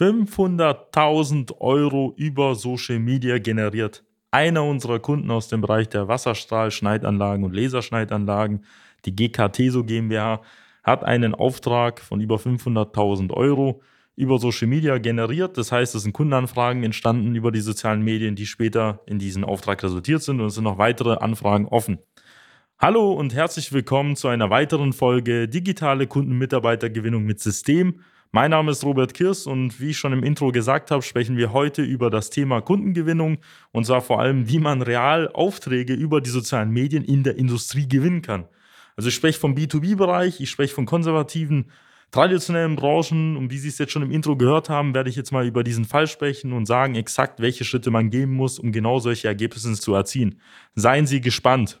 500.000 Euro über Social Media generiert. Einer unserer Kunden aus dem Bereich der Wasserstrahlschneidanlagen und Laserschneidanlagen, die GKTESO GmbH, hat einen Auftrag von über 500.000 Euro über Social Media generiert. Das heißt, es sind Kundenanfragen entstanden über die sozialen Medien, die später in diesen Auftrag resultiert sind und es sind noch weitere Anfragen offen. Hallo und herzlich willkommen zu einer weiteren Folge Digitale Kundenmitarbeitergewinnung mit System. Mein Name ist Robert Kirs und wie ich schon im Intro gesagt habe, sprechen wir heute über das Thema Kundengewinnung und zwar vor allem, wie man real Aufträge über die sozialen Medien in der Industrie gewinnen kann. Also ich spreche vom B2B-Bereich, ich spreche von konservativen, traditionellen Branchen und wie Sie es jetzt schon im Intro gehört haben, werde ich jetzt mal über diesen Fall sprechen und sagen exakt, welche Schritte man gehen muss, um genau solche Ergebnisse zu erzielen. Seien Sie gespannt.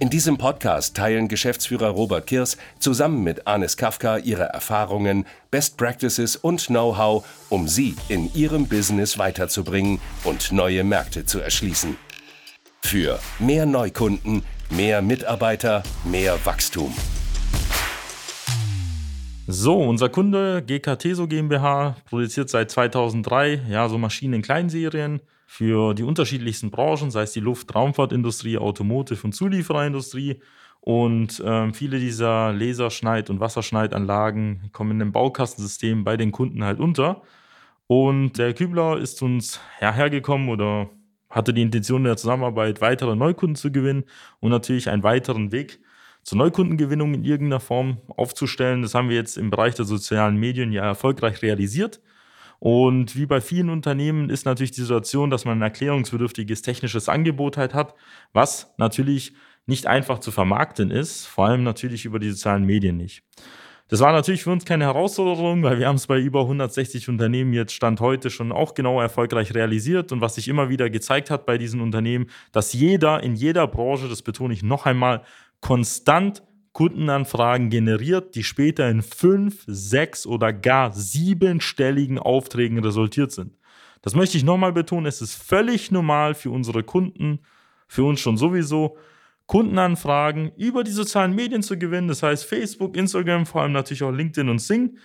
In diesem Podcast teilen Geschäftsführer Robert Kirs zusammen mit Anis Kafka ihre Erfahrungen, Best Practices und Know-how, um sie in ihrem Business weiterzubringen und neue Märkte zu erschließen. Für mehr Neukunden, mehr Mitarbeiter, mehr Wachstum. So, unser Kunde GKTESO GmbH produziert seit 2003 ja so Maschinen in Kleinserien für die unterschiedlichsten Branchen, sei es die Luft-, Raumfahrtindustrie, Automotive- und Zuliefererindustrie. Und äh, viele dieser Laserschneid- und Wasserschneidanlagen kommen in dem Baukastensystem bei den Kunden halt unter. Und der Kübler ist uns hergekommen oder hatte die Intention der Zusammenarbeit, weitere Neukunden zu gewinnen und natürlich einen weiteren Weg zur Neukundengewinnung in irgendeiner Form aufzustellen. Das haben wir jetzt im Bereich der sozialen Medien ja erfolgreich realisiert. Und wie bei vielen Unternehmen ist natürlich die Situation, dass man ein erklärungsbedürftiges technisches Angebot halt hat, was natürlich nicht einfach zu vermarkten ist, vor allem natürlich über die sozialen Medien nicht. Das war natürlich für uns keine Herausforderung, weil wir haben es bei über 160 Unternehmen jetzt Stand heute schon auch genau erfolgreich realisiert und was sich immer wieder gezeigt hat bei diesen Unternehmen, dass jeder in jeder Branche, das betone ich noch einmal, konstant Kundenanfragen generiert, die später in fünf, sechs oder gar siebenstelligen Aufträgen resultiert sind. Das möchte ich nochmal betonen, es ist völlig normal für unsere Kunden, für uns schon sowieso, Kundenanfragen über die sozialen Medien zu gewinnen, das heißt Facebook, Instagram, vor allem natürlich auch LinkedIn und Sing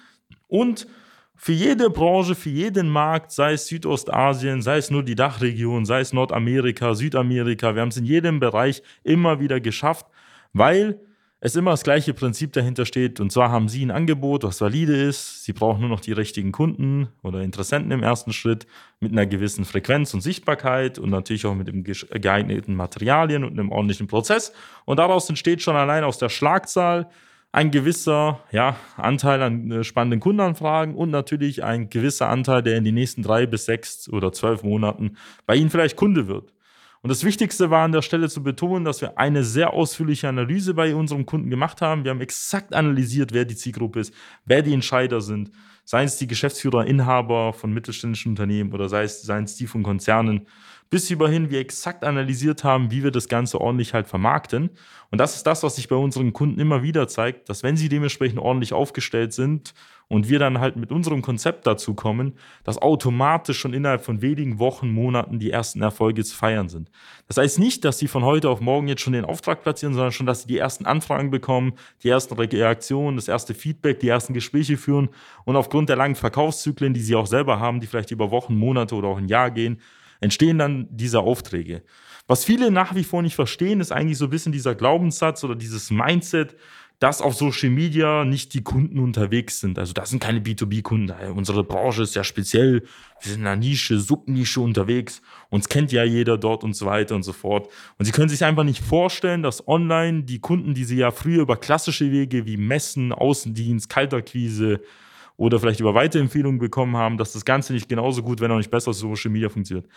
und für jede Branche, für jeden Markt, sei es Südostasien, sei es nur die Dachregion, sei es Nordamerika, Südamerika, wir haben es in jedem Bereich immer wieder geschafft, weil es immer das gleiche Prinzip dahinter steht. Und zwar haben Sie ein Angebot, was valide ist. Sie brauchen nur noch die richtigen Kunden oder Interessenten im ersten Schritt mit einer gewissen Frequenz und Sichtbarkeit und natürlich auch mit dem geeigneten Materialien und einem ordentlichen Prozess. Und daraus entsteht schon allein aus der Schlagzahl ein gewisser ja, Anteil an äh, spannenden Kundenanfragen und natürlich ein gewisser Anteil, der in den nächsten drei bis sechs oder zwölf Monaten bei Ihnen vielleicht Kunde wird. Und das Wichtigste war an der Stelle zu betonen, dass wir eine sehr ausführliche Analyse bei unserem Kunden gemacht haben. Wir haben exakt analysiert, wer die Zielgruppe ist, wer die Entscheider sind, seien es die Geschäftsführer, Inhaber von mittelständischen Unternehmen oder sei es, seien es die von Konzernen, bis überhin wir exakt analysiert haben, wie wir das Ganze ordentlich halt vermarkten. Und das ist das, was sich bei unseren Kunden immer wieder zeigt, dass wenn sie dementsprechend ordentlich aufgestellt sind und wir dann halt mit unserem Konzept dazu kommen, dass automatisch schon innerhalb von wenigen Wochen, Monaten die ersten Erfolge zu feiern sind. Das heißt nicht, dass sie von heute auf morgen jetzt schon den Auftrag platzieren, sondern schon, dass sie die ersten Anfragen bekommen, die ersten Reaktionen, das erste Feedback, die ersten Gespräche führen und aufgrund der langen Verkaufszyklen, die sie auch selber haben, die vielleicht über Wochen, Monate oder auch ein Jahr gehen, entstehen dann diese Aufträge. Was viele nach wie vor nicht verstehen, ist eigentlich so ein bisschen dieser Glaubenssatz oder dieses Mindset, dass auf Social Media nicht die Kunden unterwegs sind. Also das sind keine B2B-Kunden. Unsere Branche ist ja speziell, wir sind in einer Nische, Subnische unterwegs. Uns kennt ja jeder dort und so weiter und so fort. Und Sie können sich einfach nicht vorstellen, dass online die Kunden, die Sie ja früher über klassische Wege wie Messen, Außendienst, Kalterquise oder vielleicht über Weiterempfehlungen bekommen haben, dass das Ganze nicht genauso gut, wenn auch nicht besser Social Media funktioniert.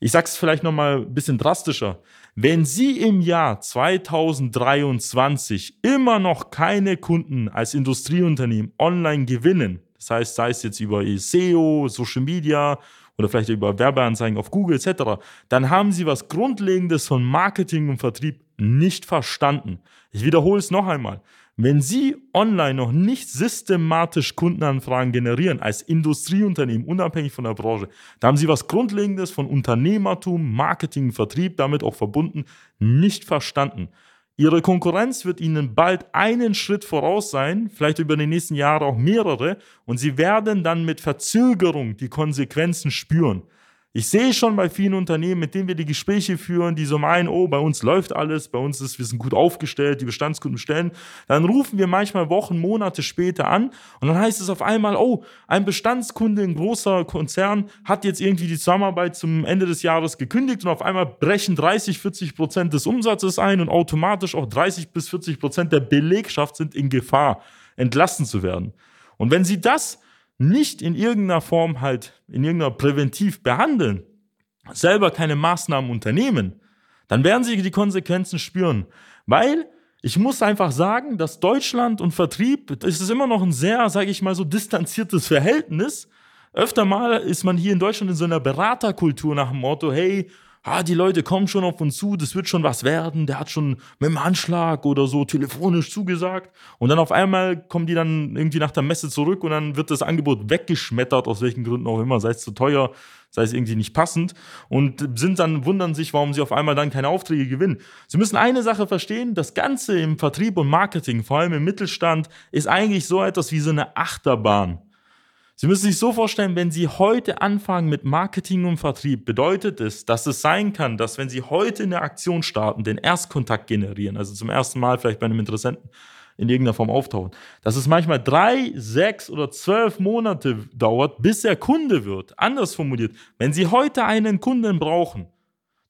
Ich sag's vielleicht nochmal ein bisschen drastischer. Wenn Sie im Jahr 2023 immer noch keine Kunden als Industrieunternehmen online gewinnen, das heißt, sei es jetzt über SEO, Social Media oder vielleicht über Werbeanzeigen auf Google etc., dann haben Sie was Grundlegendes von Marketing und Vertrieb nicht verstanden. Ich wiederhole es noch einmal. Wenn Sie online noch nicht systematisch Kundenanfragen generieren, als Industrieunternehmen, unabhängig von der Branche, da haben Sie was Grundlegendes von Unternehmertum, Marketing, Vertrieb, damit auch verbunden, nicht verstanden. Ihre Konkurrenz wird Ihnen bald einen Schritt voraus sein, vielleicht über die nächsten Jahre auch mehrere, und Sie werden dann mit Verzögerung die Konsequenzen spüren. Ich sehe schon bei vielen Unternehmen, mit denen wir die Gespräche führen, die so meinen, oh, bei uns läuft alles, bei uns ist, wir sind gut aufgestellt, die Bestandskunden bestellen. Dann rufen wir manchmal Wochen, Monate später an und dann heißt es auf einmal, oh, ein Bestandskunde, ein großer Konzern hat jetzt irgendwie die Zusammenarbeit zum Ende des Jahres gekündigt und auf einmal brechen 30, 40 Prozent des Umsatzes ein und automatisch auch 30 bis 40 Prozent der Belegschaft sind in Gefahr, entlassen zu werden. Und wenn Sie das nicht in irgendeiner Form halt, in irgendeiner präventiv behandeln, selber keine Maßnahmen unternehmen, dann werden sie die Konsequenzen spüren. Weil ich muss einfach sagen, dass Deutschland und Vertrieb, das ist immer noch ein sehr, sage ich mal so, distanziertes Verhältnis. Öfter mal ist man hier in Deutschland in so einer Beraterkultur nach dem Motto, hey, ah, die Leute kommen schon auf uns zu, das wird schon was werden, der hat schon mit dem Handschlag oder so telefonisch zugesagt. Und dann auf einmal kommen die dann irgendwie nach der Messe zurück und dann wird das Angebot weggeschmettert, aus welchen Gründen auch immer, sei es zu teuer, sei es irgendwie nicht passend und sind dann, wundern sich, warum sie auf einmal dann keine Aufträge gewinnen. Sie müssen eine Sache verstehen, das Ganze im Vertrieb und Marketing, vor allem im Mittelstand, ist eigentlich so etwas wie so eine Achterbahn. Sie müssen sich so vorstellen, wenn Sie heute anfangen mit Marketing und Vertrieb, bedeutet es, dass es sein kann, dass wenn Sie heute eine Aktion starten, den Erstkontakt generieren, also zum ersten Mal vielleicht bei einem Interessenten in irgendeiner Form auftauchen, dass es manchmal drei, sechs oder zwölf Monate dauert, bis er Kunde wird. Anders formuliert, wenn Sie heute einen Kunden brauchen,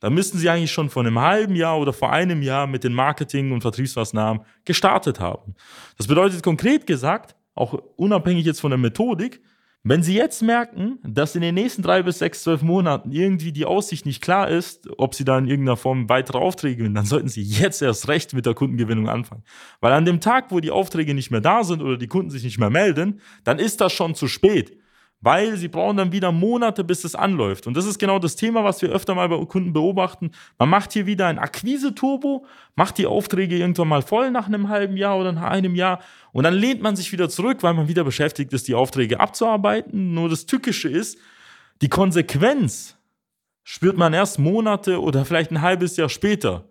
dann müssten Sie eigentlich schon vor einem halben Jahr oder vor einem Jahr mit den Marketing- und Vertriebsmaßnahmen gestartet haben. Das bedeutet konkret gesagt, auch unabhängig jetzt von der Methodik, wenn Sie jetzt merken, dass in den nächsten drei bis sechs, zwölf Monaten irgendwie die Aussicht nicht klar ist, ob Sie da in irgendeiner Form weitere Aufträge gewinnen, dann sollten Sie jetzt erst recht mit der Kundengewinnung anfangen. Weil an dem Tag, wo die Aufträge nicht mehr da sind oder die Kunden sich nicht mehr melden, dann ist das schon zu spät weil sie brauchen dann wieder Monate, bis es anläuft. Und das ist genau das Thema, was wir öfter mal bei Kunden beobachten. Man macht hier wieder ein Akquise-Turbo, macht die Aufträge irgendwann mal voll nach einem halben Jahr oder nach einem Jahr und dann lehnt man sich wieder zurück, weil man wieder beschäftigt ist, die Aufträge abzuarbeiten. Nur das Tückische ist, die Konsequenz spürt man erst Monate oder vielleicht ein halbes Jahr später.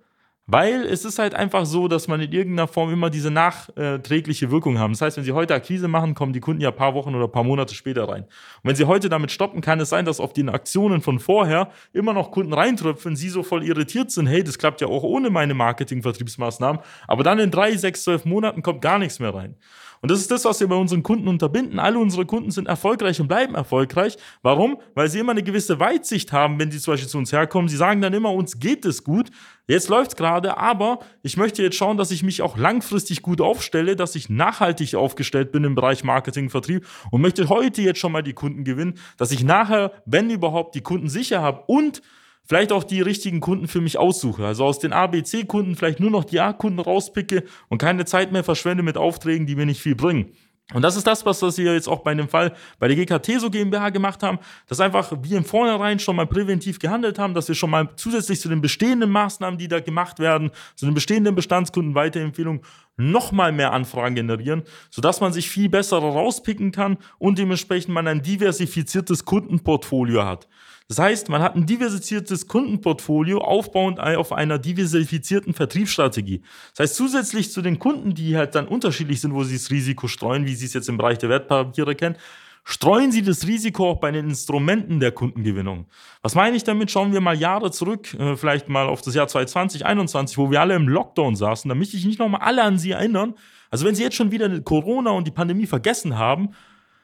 Weil es ist halt einfach so, dass man in irgendeiner Form immer diese nachträgliche Wirkung haben. Das heißt, wenn Sie heute Akquise machen, kommen die Kunden ja ein paar Wochen oder ein paar Monate später rein. Und wenn Sie heute damit stoppen, kann es sein, dass auf den Aktionen von vorher immer noch Kunden reintröpfeln, Sie so voll irritiert sind, hey, das klappt ja auch ohne meine Marketing-Vertriebsmaßnahmen. Aber dann in drei, sechs, zwölf Monaten kommt gar nichts mehr rein. Und das ist das, was wir bei unseren Kunden unterbinden. Alle unsere Kunden sind erfolgreich und bleiben erfolgreich. Warum? Weil sie immer eine gewisse Weitsicht haben, wenn sie zum Beispiel zu uns herkommen. Sie sagen dann immer, uns geht es gut. Jetzt läuft es gerade, aber ich möchte jetzt schauen, dass ich mich auch langfristig gut aufstelle, dass ich nachhaltig aufgestellt bin im Bereich Marketing, Vertrieb und möchte heute jetzt schon mal die Kunden gewinnen, dass ich nachher, wenn überhaupt, die Kunden sicher habe und vielleicht auch die richtigen Kunden für mich aussuche. Also aus den ABC-Kunden vielleicht nur noch die A-Kunden rauspicke und keine Zeit mehr verschwende mit Aufträgen, die mir nicht viel bringen. Und das ist das, was wir jetzt auch bei dem Fall bei der GKT so GmbH gemacht haben, dass einfach wir im Vornherein schon mal präventiv gehandelt haben, dass wir schon mal zusätzlich zu den bestehenden Maßnahmen, die da gemacht werden, zu den bestehenden Bestandskunden Weiterempfehlungen nochmal mehr Anfragen generieren, sodass man sich viel besser rauspicken kann und dementsprechend man ein diversifiziertes Kundenportfolio hat. Das heißt, man hat ein diversifiziertes Kundenportfolio aufbauend auf einer diversifizierten Vertriebsstrategie. Das heißt, zusätzlich zu den Kunden, die halt dann unterschiedlich sind, wo sie das Risiko streuen, wie sie es jetzt im Bereich der Wertpapiere kennen, streuen Sie das Risiko auch bei den Instrumenten der Kundengewinnung. Was meine ich damit? Schauen wir mal Jahre zurück, äh, vielleicht mal auf das Jahr 2020, 2021, wo wir alle im Lockdown saßen. Da möchte ich nicht nochmal alle an Sie erinnern, Also wenn Sie jetzt schon wieder Corona und die Pandemie vergessen haben,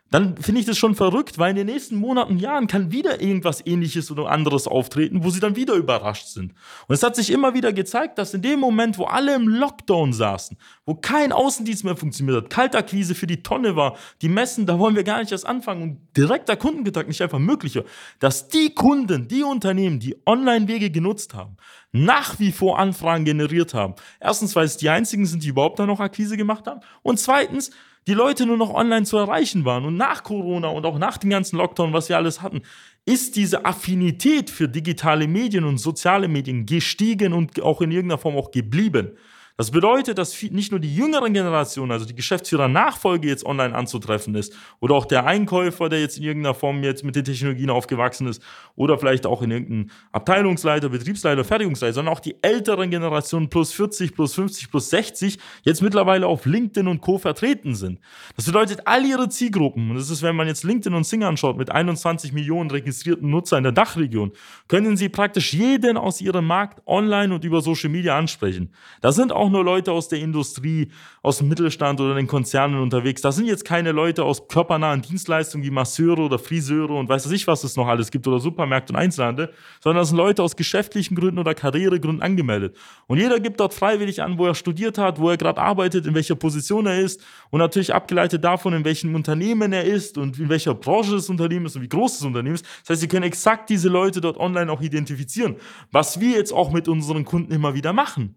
dann finde ich das schon verrückt, weil in den nächsten Monaten, Jahren kann wieder irgendwas ähnliches oder anderes auftreten, wo sie dann wieder überrascht sind. Und es hat sich immer wieder gezeigt, dass in dem Moment, wo alle im Lockdown saßen, wo kein Außendienst mehr funktioniert hat, Kaltakquise für die Tonne war, die Messen, da wollen wir gar nicht erst anfangen und direkter Kundenkontakt nicht einfach möglicher, dass die Kunden, die Unternehmen, die Online-Wege genutzt haben, nach wie vor Anfragen generiert haben. Erstens, weil es die einzigen sind, die überhaupt da noch Akquise gemacht haben. Und zweitens, die Leute nur noch online zu erreichen waren. Und nach Corona und auch nach dem ganzen Lockdown, was wir alles hatten, ist diese Affinität für digitale Medien und soziale Medien gestiegen und auch in irgendeiner Form auch geblieben. Das bedeutet, dass nicht nur die jüngeren Generationen, also die Geschäftsführer-Nachfolge jetzt online anzutreffen ist oder auch der Einkäufer, der jetzt in irgendeiner Form jetzt mit den Technologien aufgewachsen ist oder vielleicht auch in irgendeinem Abteilungsleiter, Betriebsleiter, Fertigungsleiter, sondern auch die älteren Generationen plus 40, plus 50, plus 60 jetzt mittlerweile auf LinkedIn und Co. vertreten sind. Das bedeutet, all ihre Zielgruppen, und das ist, wenn man jetzt LinkedIn und Sing anschaut, mit 21 Millionen registrierten Nutzer in der Dachregion, können sie praktisch jeden aus ihrem Markt online und über Social Media ansprechen. Da sind auch auch nur Leute aus der Industrie, aus dem Mittelstand oder den Konzernen unterwegs. Das sind jetzt keine Leute aus körpernahen Dienstleistungen wie Masseure oder Friseure und weiß ich, was es noch alles gibt oder Supermärkte und Einzelhandel, sondern das sind Leute aus geschäftlichen Gründen oder Karrieregründen angemeldet. Und jeder gibt dort freiwillig an, wo er studiert hat, wo er gerade arbeitet, in welcher Position er ist und natürlich abgeleitet davon, in welchem Unternehmen er ist und in welcher Branche das Unternehmen ist und wie groß das Unternehmen ist. Das heißt, Sie können exakt diese Leute dort online auch identifizieren, was wir jetzt auch mit unseren Kunden immer wieder machen.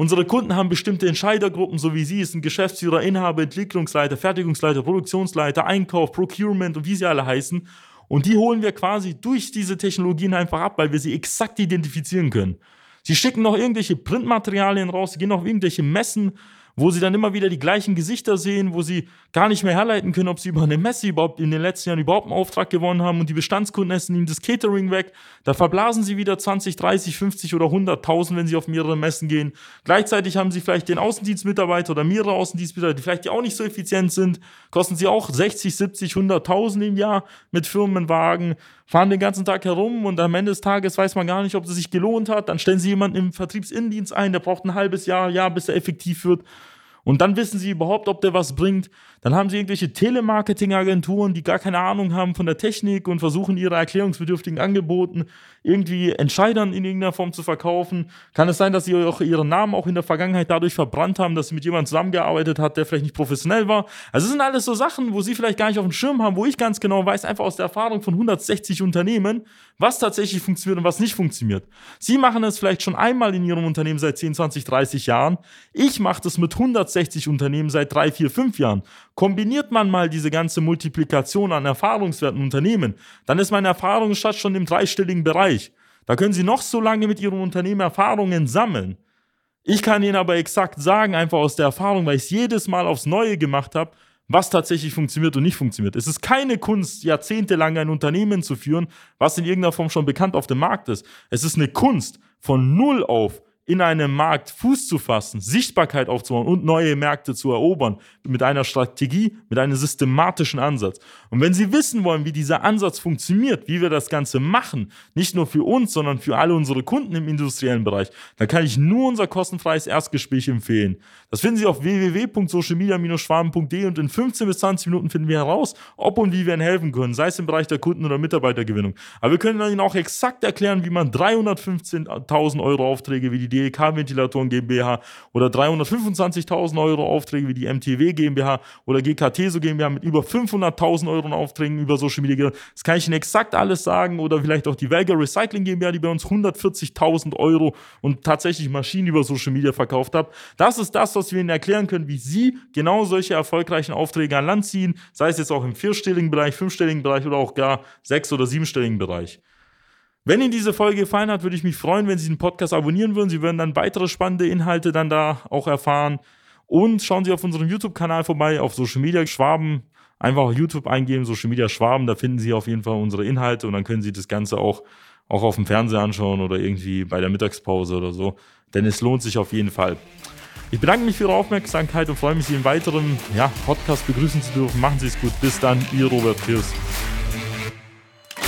Unsere Kunden haben bestimmte Entscheidergruppen, so wie Sie, es sind Geschäftsführer, Inhaber, Entwicklungsleiter, Fertigungsleiter, Produktionsleiter, Einkauf, Procurement und wie sie alle heißen. Und die holen wir quasi durch diese Technologien einfach ab, weil wir sie exakt identifizieren können. Sie schicken noch irgendwelche Printmaterialien raus, gehen auf irgendwelche Messen, wo sie dann immer wieder die gleichen Gesichter sehen, wo sie gar nicht mehr herleiten können, ob sie über eine Messe überhaupt in den letzten Jahren überhaupt einen Auftrag gewonnen haben und die Bestandskunden essen ihnen das Catering weg. Da verblasen sie wieder 20, 30, 50 oder 100.000, wenn sie auf mehrere Messen gehen. Gleichzeitig haben sie vielleicht den Außendienstmitarbeiter oder mehrere Außendienstmitarbeiter, die vielleicht auch nicht so effizient sind, kosten sie auch 60, 70, 100.000 im Jahr mit Firmenwagen, fahren den ganzen Tag herum und am Ende des Tages weiß man gar nicht, ob es sich gelohnt hat. Dann stellen sie jemanden im Vertriebsinnendienst ein, der braucht ein halbes Jahr, Jahr, bis er effektiv wird. Und dann wissen sie überhaupt, ob der was bringt. Dann haben sie irgendwelche Telemarketing-Agenturen, die gar keine Ahnung haben von der Technik und versuchen ihre erklärungsbedürftigen Angeboten irgendwie Entscheidern in irgendeiner Form zu verkaufen. Kann es sein, dass sie auch ihren Namen auch in der Vergangenheit dadurch verbrannt haben, dass sie mit jemandem zusammengearbeitet hat, der vielleicht nicht professionell war? Also es sind alles so Sachen, wo sie vielleicht gar nicht auf dem Schirm haben, wo ich ganz genau weiß, einfach aus der Erfahrung von 160 Unternehmen, was tatsächlich funktioniert und was nicht funktioniert. Sie machen es vielleicht schon einmal in ihrem Unternehmen seit 10, 20, 30 Jahren. Ich mache das mit 160 Unternehmen seit 3, 4, 5 Jahren. Kombiniert man mal diese ganze Multiplikation an erfahrungswerten Unternehmen, dann ist mein Erfahrungsschatz schon im dreistelligen Bereich. Da können Sie noch so lange mit Ihrem Unternehmen Erfahrungen sammeln. Ich kann Ihnen aber exakt sagen, einfach aus der Erfahrung, weil ich es jedes Mal aufs Neue gemacht habe, was tatsächlich funktioniert und nicht funktioniert. Es ist keine Kunst, jahrzehntelang ein Unternehmen zu führen, was in irgendeiner Form schon bekannt auf dem Markt ist. Es ist eine Kunst, von Null auf in einem Markt Fuß zu fassen, Sichtbarkeit aufzubauen und neue Märkte zu erobern, mit einer Strategie, mit einem systematischen Ansatz. Und wenn Sie wissen wollen, wie dieser Ansatz funktioniert, wie wir das Ganze machen, nicht nur für uns, sondern für alle unsere Kunden im industriellen Bereich, dann kann ich nur unser kostenfreies Erstgespräch empfehlen. Das finden Sie auf www.socialmedia-schwaben.de und in 15 bis 20 Minuten finden wir heraus, ob und wie wir Ihnen helfen können, sei es im Bereich der Kunden- oder Mitarbeitergewinnung. Aber wir können Ihnen auch exakt erklären, wie man 315.000 Euro Aufträge wie die GEK-Ventilatoren GmbH oder 325.000 Euro Aufträge wie die MTW GmbH oder GKT so GmbH mit über 500.000 Euro Aufträgen über Social Media. Das kann ich Ihnen exakt alles sagen oder vielleicht auch die Vega Recycling GmbH, die bei uns 140.000 Euro und tatsächlich Maschinen über Social Media verkauft hat. Das ist das, was wir Ihnen erklären können, wie Sie genau solche erfolgreichen Aufträge an Land ziehen, sei es jetzt auch im vierstelligen Bereich, fünfstelligen Bereich oder auch gar sechs- oder siebenstelligen Bereich. Wenn Ihnen diese Folge gefallen hat, würde ich mich freuen, wenn Sie den Podcast abonnieren würden. Sie würden dann weitere spannende Inhalte dann da auch erfahren. Und schauen Sie auf unserem YouTube-Kanal vorbei, auf Social Media Schwaben. Einfach auf YouTube eingeben, Social Media Schwaben, da finden Sie auf jeden Fall unsere Inhalte und dann können Sie das Ganze auch, auch auf dem Fernseher anschauen oder irgendwie bei der Mittagspause oder so. Denn es lohnt sich auf jeden Fall. Ich bedanke mich für Ihre Aufmerksamkeit und freue mich, Sie in weiteren ja, Podcast begrüßen zu dürfen. Machen Sie es gut. Bis dann, Ihr Robert Pierce.